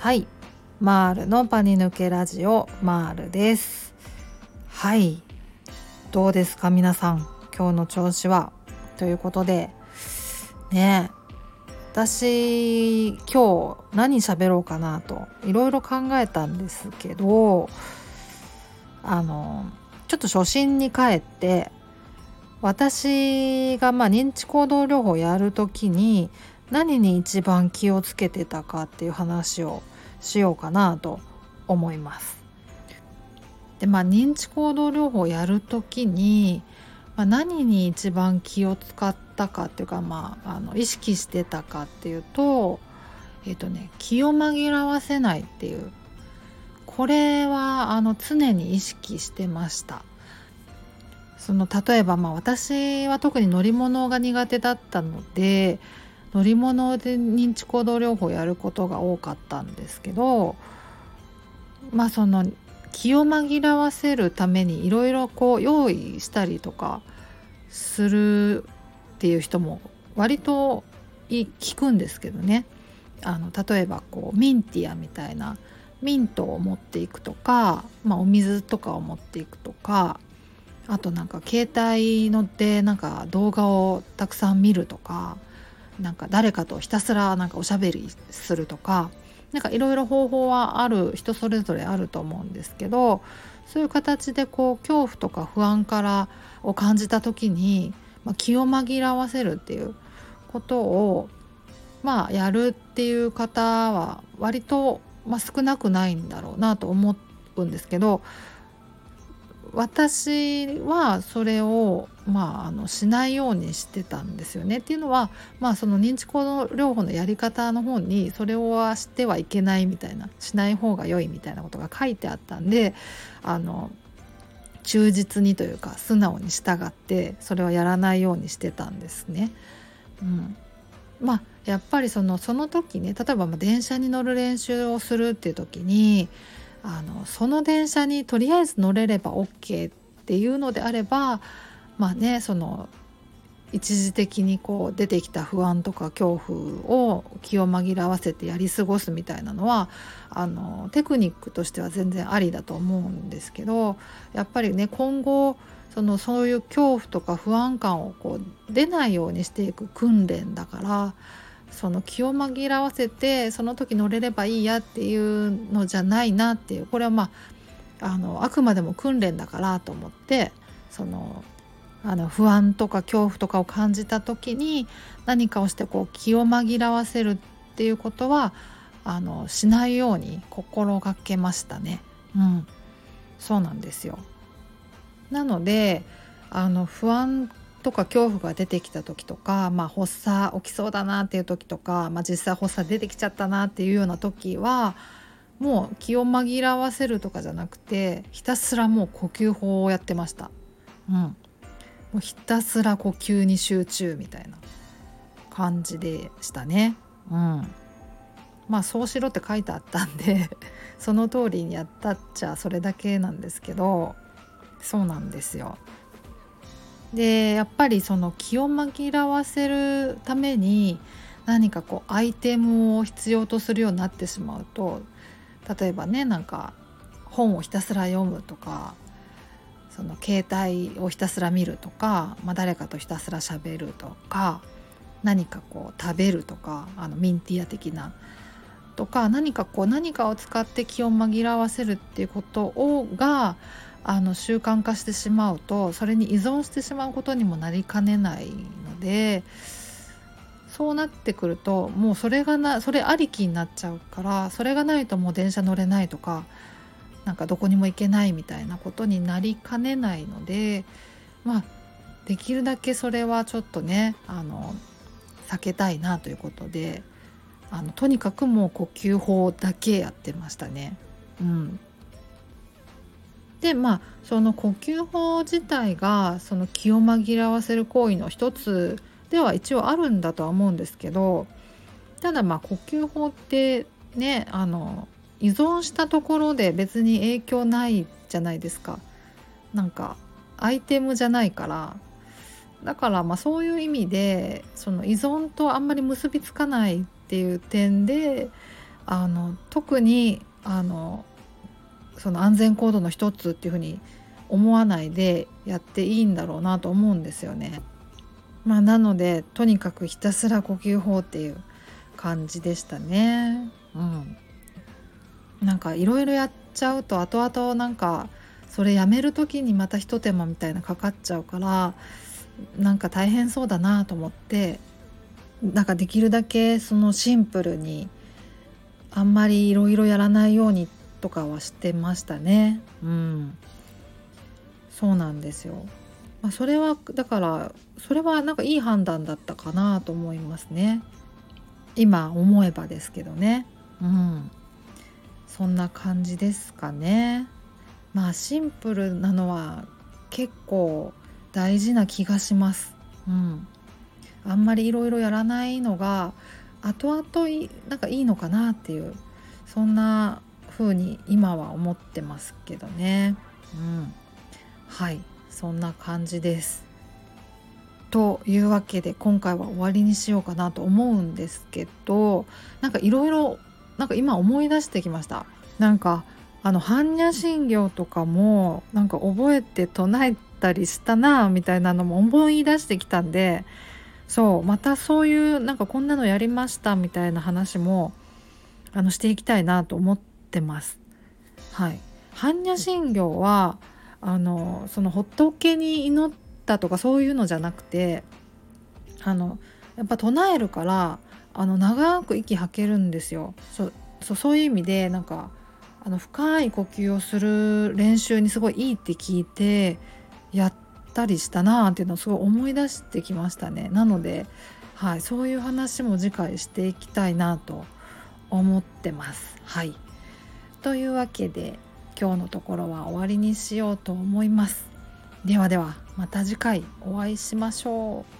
はい。マールのパニ抜けラジオマールです。はい。どうですか皆さん。今日の調子は。ということでね。私今日何喋ろうかなといろいろ考えたんですけどあのちょっと初心に帰って私がまあ認知行動療法やる時に何に一番気をつけてたかっていう話をしようかなと思います。でまあ認知行動療法をやる時に、まあ、何に一番気を使ったかっていうか、まあ、あの意識してたかっていうとえっ、ー、とね気を紛らわせないっていうこれはあの常に意識してました。その例えばまあ私は特に乗り物が苦手だったので乗り物で認知行動療法やることが多かったんですけどまあその気を紛らわせるためにいろいろこう用意したりとかするっていう人も割と聞くんですけどね。あの例えばこうミンティアみたいなミントを持っていくとか、まあ、お水とかを持っていくとかあとなんか携帯乗ってなんか動画をたくさん見るとかなんか誰かとひたすらなんかおしゃべりするとかなんかいろいろ方法はある人それぞれあると思うんですけどそういう形でこう恐怖とか不安からを感じた時に、まあ、気を紛らわせるっていうことをまあやるっていう方は割と、まあ、少なくないんだろうなと思うんですけど私はそれを、まあ、あのしないようにしてたんですよね。っていうのは、まあ、その認知行動療法のやり方の方にそれをしてはいけないみたいなしない方が良いみたいなことが書いてあったんであの忠実にというか素直に従ってそれはやらないようにしてたんですね。うん、まあやっぱりそのその時ね例えば電車に乗る練習をするっていう時にあのその電車にとりあえず乗れれば OK っていうのであればまあねその一時的にこう出てきた不安とか恐怖を気を紛らわせてやり過ごすみたいなのはあのテクニックとしては全然ありだと思うんですけどやっぱりね今後そのそういう恐怖とか不安感をこう出ないようにしていく訓練だからその気を紛らわせてその時乗れればいいやっていうのじゃないなっていうこれはまああのあくまでも訓練だからと思ってそのあの不安とか恐怖とかを感じた時に何かをしてこう気を紛らわせるっていうことはあのしないように心がけましたね。うん、そうなんですよ。なのであの不安とか恐怖が出てきた時とか、まあ、発作起きそうだなっていう時とか、まあ、実際発作出てきちゃったなっていうような時はもう気を紛らわせるとかじゃなくてひたすらもう呼吸法をやってました。うん、もうひたすら呼吸に集中みたいな感じでしたね。うん、まあそうしろって書いてあったんで その通りにやったっちゃそれだけなんですけどそうなんですよ。でやっぱりその気を紛らわせるために何かこうアイテムを必要とするようになってしまうと例えばねなんか本をひたすら読むとかその携帯をひたすら見るとか、まあ、誰かとひたすらしゃべるとか何かこう食べるとかあのミンティア的なとか何かこう何かを使って気を紛らわせるっていうことをがあの習慣化してしまうとそれに依存してしまうことにもなりかねないのでそうなってくるともうそれがなそれありきになっちゃうからそれがないともう電車乗れないとかなんかどこにも行けないみたいなことになりかねないのでまあできるだけそれはちょっとねあの避けたいなということであのとにかくもう呼吸法だけやってましたね。うん、でまあその呼吸法自体がその気を紛らわせる行為の一つでは一応あるんだとは思うんですけどただまあ呼吸法ってねあの依存したところで別に影響ないじゃないですかなんかアイテムじゃないからだからまあそういう意味でその依存とあんまり結びつかないっていう点であの特にあのその安全行動の一つっていうふうに思わないでやっていいんだろうなと思うんですよね。まあ、なのでとにかくひたすら呼吸法っていう感じでしたね。うん、なんかいろいろやっちゃうと後々なんかそれやめる時にまた一手間みたいなかかっちゃうからなんか大変そうだなと思ってなんかできるだけそのシンプルにあんまりいろいろやらないようにとかはしてましたね。うん、そうなんですよ。まあ、それはだからそれはなんかいい判断だったかなと思いますね。今思えばですけどね。うん。そんな感じですかね。まあシンプルなのは結構大事な気がします。うん。あんまりいろいろやらないのが後々なんかいいのかなっていうそんな風に今は思ってますけどね。うん。はいそんな感じです。というわけで今回は終わりにしようかなと思うんですけどなんかいろいろなんか今思い出してきましたなんかあの般若心経とかもなんか覚えて唱えたりしたなみたいなのも思い出してきたんでそうまたそういうなんかこんなのやりましたみたいな話もあのしていきたいなと思ってます。はい、般若心経はあのその仏に祈ったとかそういうのじゃなくてあのやっぱ唱えるからあの長く息吐けるんですよそそそういう意味でなんかあの深い呼吸をする練習にすごいいいって聞いてやったりしたなーっていうのをすごい思い出してきましたねなので、はい、そういう話も次回していきたいなと思ってます。はいというわけで今日のところは終わりにしようと思います。ではではまた次回お会いしましょう。